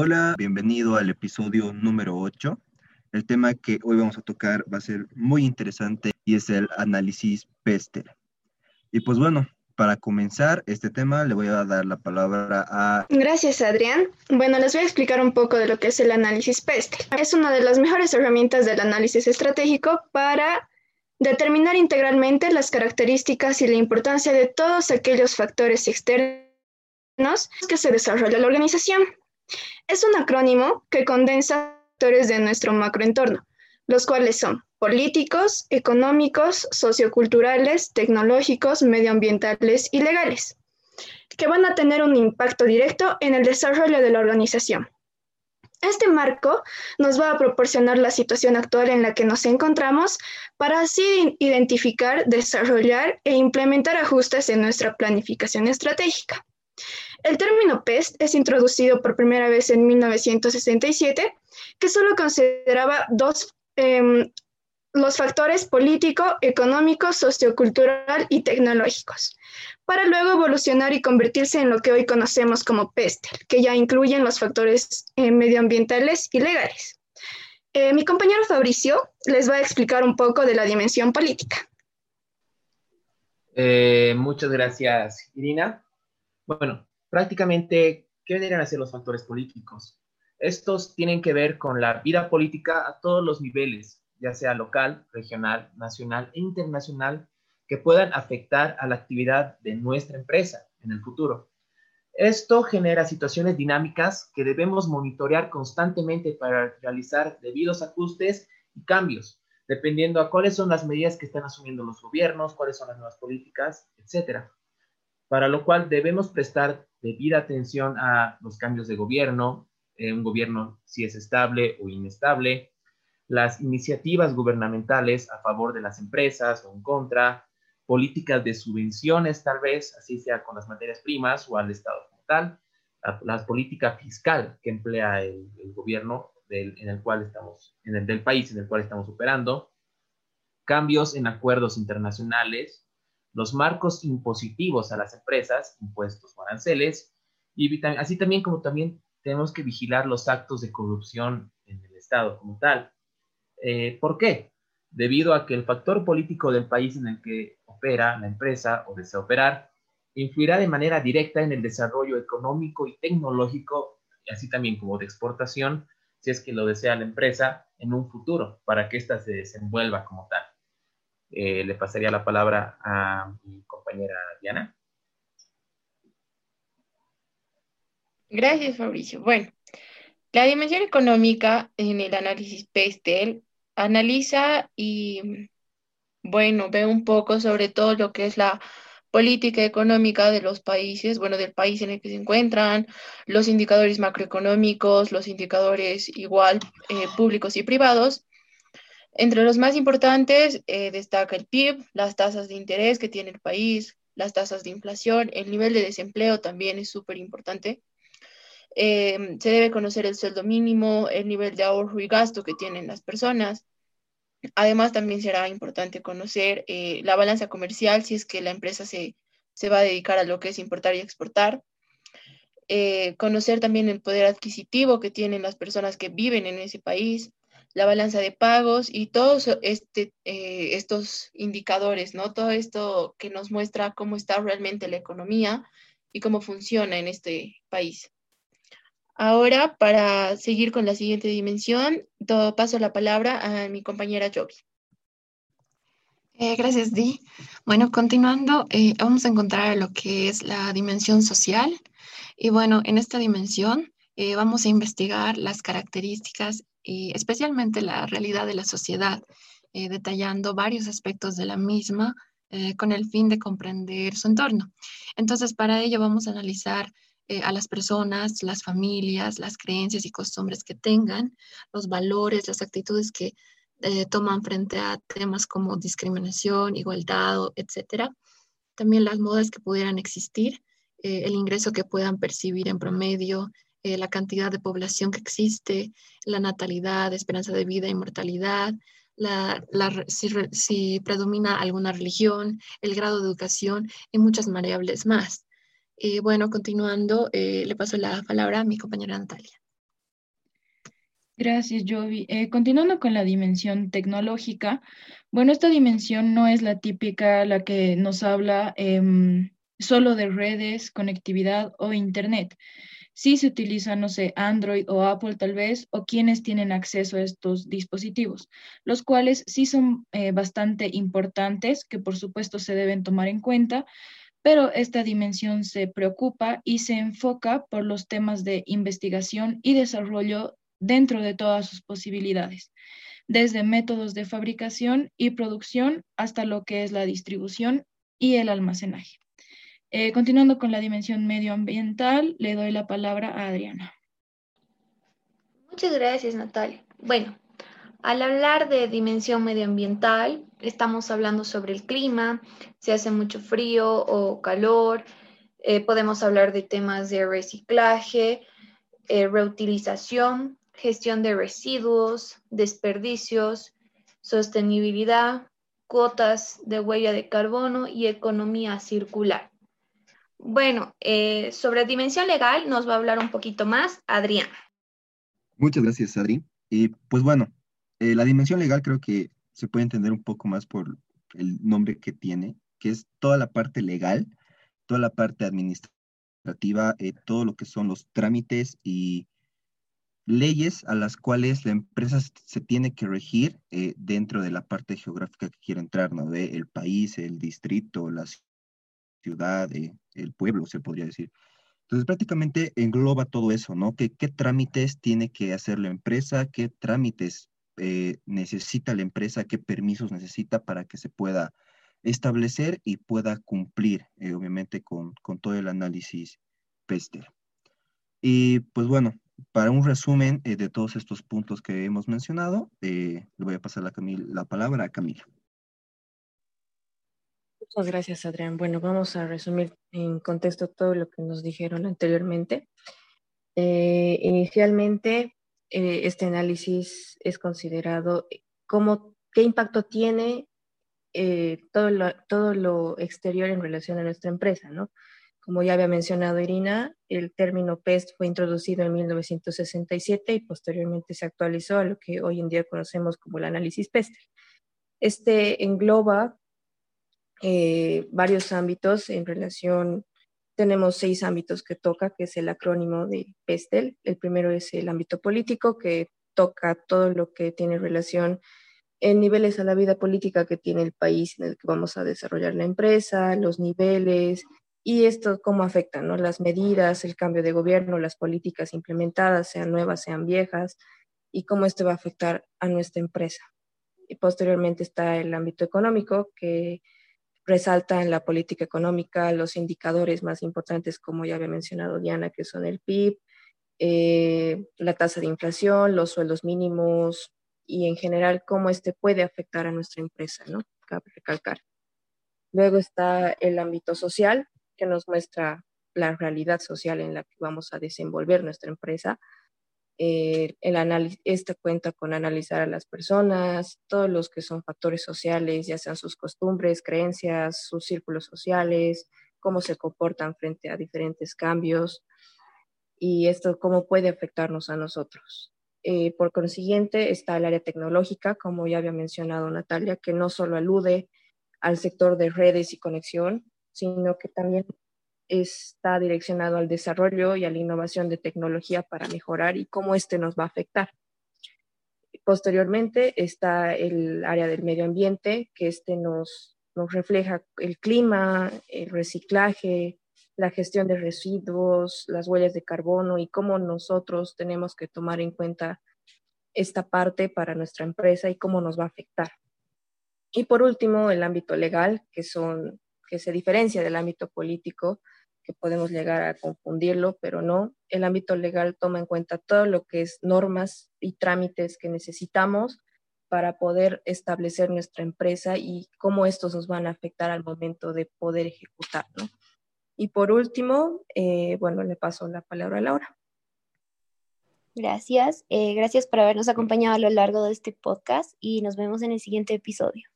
Hola, bienvenido al episodio número 8. El tema que hoy vamos a tocar va a ser muy interesante y es el análisis PESTEL. Y pues bueno, para comenzar este tema le voy a dar la palabra a... Gracias, Adrián. Bueno, les voy a explicar un poco de lo que es el análisis PESTEL. Es una de las mejores herramientas del análisis estratégico para determinar integralmente las características y la importancia de todos aquellos factores externos que se desarrolla la organización. Es un acrónimo que condensa factores de nuestro macroentorno, los cuales son políticos, económicos, socioculturales, tecnológicos, medioambientales y legales, que van a tener un impacto directo en el desarrollo de la organización. Este marco nos va a proporcionar la situación actual en la que nos encontramos para así identificar, desarrollar e implementar ajustes en nuestra planificación estratégica. El término PEST es introducido por primera vez en 1967, que solo consideraba dos, em, los factores político, económico, sociocultural y tecnológicos, para luego evolucionar y convertirse en lo que hoy conocemos como PESTEL, que ya incluyen los factores eh, medioambientales y legales. Eh, mi compañero Fabricio les va a explicar un poco de la dimensión política. Eh, muchas gracias, Irina. Bueno, prácticamente, ¿qué vendrían a ser los factores políticos? Estos tienen que ver con la vida política a todos los niveles, ya sea local, regional, nacional e internacional, que puedan afectar a la actividad de nuestra empresa en el futuro. Esto genera situaciones dinámicas que debemos monitorear constantemente para realizar debidos ajustes y cambios, dependiendo a cuáles son las medidas que están asumiendo los gobiernos, cuáles son las nuevas políticas, etcétera para lo cual debemos prestar debida atención a los cambios de gobierno, eh, un gobierno si es estable o inestable, las iniciativas gubernamentales a favor de las empresas o en contra, políticas de subvenciones tal vez, así sea con las materias primas o al Estado como tal, la, política fiscal que emplea el, gobierno en el cual estamos, del país en el cual estamos operando, cambios en acuerdos internacionales, los marcos impositivos a las empresas, impuestos o aranceles, y así también como también tenemos que vigilar los actos de corrupción en el Estado como tal. Eh, ¿Por qué? Debido a que el factor político del país en el que opera la empresa o desea operar influirá de manera directa en el desarrollo económico y tecnológico, así también como de exportación, si es que lo desea la empresa en un futuro, para que ésta se desenvuelva como tal. Eh, le pasaría la palabra a mi compañera Diana. Gracias, Fabricio. Bueno, la dimensión económica en el análisis PESTEL analiza y, bueno, ve un poco sobre todo lo que es la política económica de los países, bueno, del país en el que se encuentran, los indicadores macroeconómicos, los indicadores igual eh, públicos y privados, entre los más importantes eh, destaca el PIB, las tasas de interés que tiene el país, las tasas de inflación, el nivel de desempleo también es súper importante. Em, se debe conocer el sueldo mínimo, el nivel de ahorro y gasto que tienen las personas. Además, también será importante conocer eh, la balanza comercial si es que la empresa se, se, va a dedicar a lo que es importar y exportar. Eh, conocer también el poder adquisitivo que tienen las personas que viven en ese país, la balanza de pagos y todos este, eh, estos indicadores, ¿no? Todo esto que nos muestra cómo está realmente la economía y cómo funciona en este país. Ahora, para seguir con la siguiente dimensión, paso la palabra a mi compañera Jovi. Eh, gracias, Di. Bueno, continuando, eh, vamos a encontrar lo que es la dimensión social. Y bueno, en esta dimensión vamos a investigar las características y especialmente la realidad de la sociedad, eh, detallando varios aspectos de la misma eh, con el fin de comprender su entorno. Entonces, para ello vamos a analizar eh, a las personas, las familias, las creencias y costumbres que tengan, los valores, las actitudes que toman frente a temas como discriminación, igualdad, etcétera. También las modas que pudieran existir, el ingreso que puedan percibir en promedio, eh, la cantidad de población que existe, la natalidad, esperanza de vida, inmortalidad, la, si, predomina alguna religión, el grado de educación y muchas variables más. Y bueno, continuando, eh, le paso la palabra a mi compañera Natalia. Gracias, Jovi. Eh, continuando con la dimensión tecnológica, bueno, esta dimensión no es la típica, la que nos habla em, solo de redes, conectividad o Internet. Sí se utiliza, no sé, Android o Apple tal vez, o quienes tienen acceso a estos dispositivos, los cuales sí son eh, bastante importantes, que por supuesto se deben tomar en cuenta, pero esta dimensión se preocupa y se enfoca por los temas de investigación y desarrollo dentro de todas sus posibilidades, desde métodos de fabricación y producción hasta lo que es la distribución y el almacenaje. Eh, continuando con la dimensión medioambiental, le doy la palabra a Adriana. Muchas gracias, Natalia. Bueno, al hablar de dimensión medioambiental, estamos hablando sobre el clima, si hace mucho frío o calor, eh, podemos hablar de temas de reciclaje, eh, reutilización, gestión de residuos, desperdicios, sostenibilidad, cuotas de huella de carbono y economía circular. Bueno, eh, sobre dimensión legal nos va a hablar un poquito más Adrián. Muchas gracias, Adri. Y pues bueno, eh, la dimensión legal creo que se puede entender un poco más por el nombre que tiene, que es toda la parte legal, toda la parte administrativa, eh, todo lo que son los trámites y leyes a las cuales la empresa se tiene que regir dentro de la parte geográfica que quiere entrar, ¿no? De el país, el distrito, la ciudad, eh, el pueblo, se podría decir. Entonces, prácticamente engloba todo eso, ¿no? ¿Qué, qué trámites tiene que hacer la empresa? ¿Qué trámites eh, necesita la empresa? ¿Qué permisos necesita para que se pueda establecer y pueda cumplir, obviamente, con, con todo el análisis PESTER? Y pues bueno, para un resumen eh, de todos estos puntos que hemos mencionado, eh, le voy a pasar la, la palabra a Camila. Muchas gracias, Adrián. Bueno, vamos a resumir en contexto todo lo que nos dijeron anteriormente. Eh, inicialmente, este análisis es considerado como qué impacto tiene todo, lo, todo lo exterior en relación a nuestra empresa, ¿no? Como ya había mencionado Irina, el término PEST fue introducido en 1967 y posteriormente se actualizó a lo que hoy en día conocemos como el análisis PEST. Este engloba eh, varios ámbitos en relación, tenemos seis ámbitos que toca, que es el acrónimo de PESTEL. El primero es el ámbito político, que toca todo lo que tiene relación en niveles a la vida política que tiene el país en el que vamos a desarrollar la empresa, los niveles, y esto cómo afecta, ¿no? Las medidas, el cambio de gobierno, las políticas implementadas, sean nuevas, sean viejas, y cómo esto va a afectar a nuestra empresa. Y posteriormente está el ámbito económico, que resalta en la política económica los indicadores más importantes, como ya había mencionado Diana, que son el PIB, eh, la tasa de inflación, los sueldos mínimos y en general cómo este puede afectar a nuestra empresa, ¿no? Cabe recalcar. Luego está el ámbito social, que nos muestra la realidad social en la que vamos a desenvolver nuestra empresa. Eh, esta cuenta con analizar a las personas, todos los que son factores sociales, ya sean sus costumbres, creencias, sus círculos sociales, cómo se comportan frente a diferentes cambios y esto cómo puede afectarnos a nosotros. Eh, por consiguiente, está el área tecnológica, como ya había mencionado Natalia, que no solo alude al sector de redes y conexión, sino que también está direccionado al desarrollo y a la innovación de tecnología para mejorar y cómo este nos va a afectar. Posteriormente está el área del medio ambiente, que este nos, refleja el clima, el reciclaje, la gestión de residuos, las huellas de carbono y cómo nosotros tenemos que tomar en cuenta esta parte para nuestra empresa y cómo nos va a afectar. Y por último, el ámbito legal, que se diferencia del ámbito político, que podemos llegar a confundirlo, pero no. El ámbito legal toma en cuenta todo lo que es normas y trámites que necesitamos para poder establecer nuestra empresa y cómo estos nos van a afectar al momento de poder ejecutar. Y por último, eh, bueno, le paso la palabra a Laura. Gracias. Eh, gracias por habernos acompañado a lo largo de este podcast y nos vemos en el siguiente episodio.